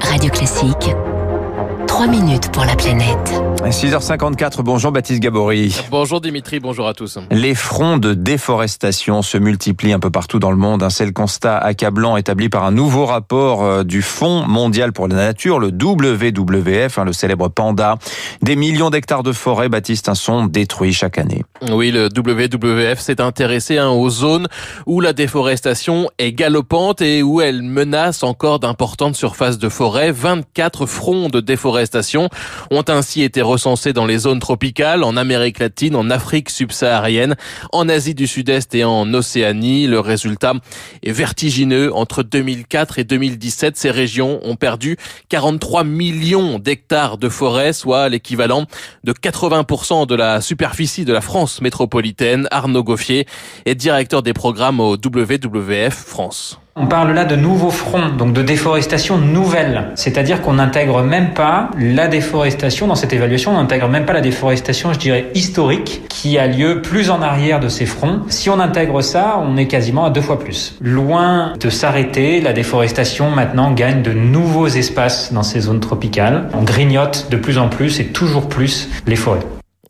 Radio Classique. 3 minutes pour la planète. 6h54, bonjour Baptiste Gabory. Bonjour Dimitri, bonjour à tous. Les fronts de déforestation se multiplient un peu partout dans le monde. C'est le constat accablant établi par un nouveau rapport euh, du Fonds mondial pour la nature, le WWF, hein, le célèbre panda. Des millions d'hectares de forêts, Baptiste, sont détruits chaque année. Oui, le WWF s'est intéressé hein, aux zones où la déforestation est galopante et où elle menace encore d'importantes surfaces de forêt. 24 fronts de déforestation ont ainsi été recensés dans les zones tropicales, en Amérique latine, en Afrique subsaharienne, en Asie du Sud-Est et en Océanie. Le résultat est vertigineux. Entre 2004 et 2017, ces régions ont perdu 43 millions d'hectares de forêt, soit l'équivalent de 80% de la superficie de la France métropolitaine. Arnaud Goffier est directeur des programmes au WWF France. On parle là de nouveaux fronts, donc de déforestation nouvelle. C'est-à-dire qu'on n'intègre même pas la déforestation dans cette évaluation, on n'intègre même pas la déforestation, je dirais, historique, qui a lieu plus en arrière de ces fronts. Si on intègre ça, on est quasiment à deux fois plus. Loin de s'arrêter, la déforestation maintenant gagne de nouveaux espaces dans ces zones tropicales. On grignote de plus en plus et toujours plus les forêts.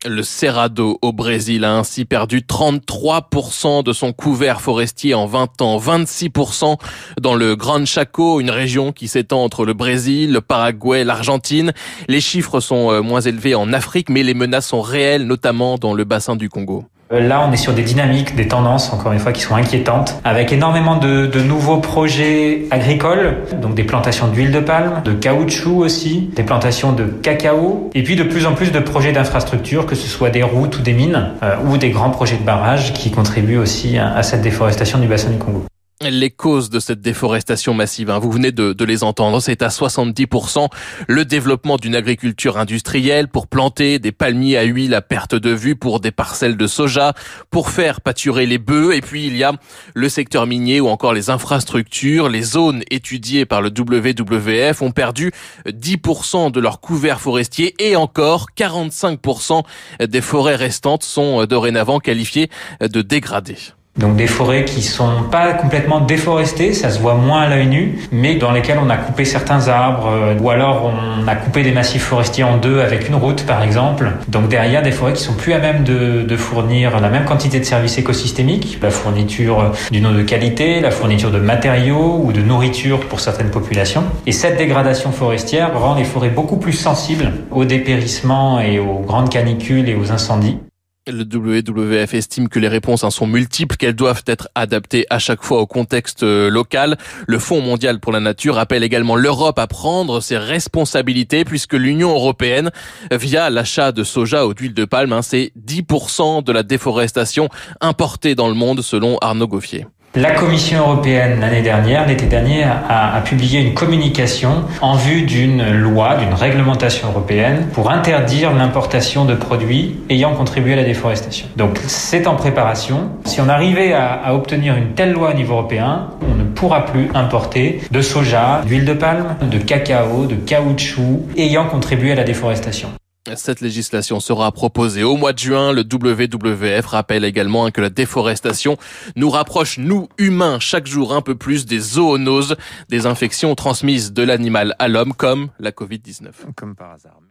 Le Cerrado au Brésil a ainsi perdu 33% de son couvert forestier en 20 ans, 26% dans le Grand Chaco, une région qui s'étend entre le Brésil, le Paraguay, l'Argentine. Les chiffres sont euh, moins élevés en Afrique, mais les menaces sont réelles, notamment dans le bassin du Congo. Euh, là, on est sur des dynamiques, des tendances, encore une fois, qui sont inquiétantes, avec énormément de, nouveaux projets agricoles, donc des plantations d'huile de palme, de caoutchouc aussi, des plantations de cacao, et puis de plus en plus de projets d'infrastructures, que ce soit des routes ou des mines, euh, ou des grands projets de barrages qui contribuent aussi à cette déforestation du bassin du Congo les causes de cette déforestation massive. Hein, vous venez de, de les entendre. C'est à 70% le développement d'une agriculture industrielle pour planter des palmiers à huile à perte de vue pour des parcelles de soja, pour faire pâturer les bœufs. Et puis il y a le secteur minier ou encore les infrastructures. Les zones étudiées par le WWF ont perdu 10% de leur couvert forestier et encore 45% des forêts restantes sont dorénavant qualifiées de dégradées. Donc des forêts qui sont pas complètement déforestées, ça se voit moins à l'œil nu, mais dans lesquelles on a coupé certains arbres, euh, ou alors on a coupé des massifs forestiers en deux avec une route par exemple. Donc derrière des forêts qui sont plus à même de, fournir la même quantité de services écosystémiques, la fourniture d'une eau de qualité, la fourniture de matériaux ou de nourriture pour certaines populations. Et cette dégradation forestière rend les forêts beaucoup plus sensibles au dépérissement et aux grandes canicules et aux incendies. Le WWF estime que les réponses en sont multiples, qu'elles doivent être adaptées à chaque fois au contexte euh, local. Le Fonds mondial pour la nature appelle également l'Europe à prendre ses responsabilités puisque l'Union européenne, via l'achat de soja ou d'huile de palme, hein, c'est 10% de la déforestation importée dans le monde selon Arnaud Goffier. La Commission européenne l'année dernière, l'été dernier, a, publié une communication en vue d'une loi, d'une réglementation européenne pour interdire l'importation de produits ayant contribué à la déforestation. Donc c'est en préparation. Si on arrivait à, obtenir une telle loi au niveau européen, on ne pourra plus importer de soja, d'huile de palme, de cacao, de caoutchouc ayant contribué à la déforestation. Cette législation sera proposée au mois de juin. Le WWF rappelle également que la déforestation nous rapproche, nous humains, chaque jour un peu plus des zoonoses, des infections transmises de l'animal à l'homme comme la Covid-19. Comme par hasard.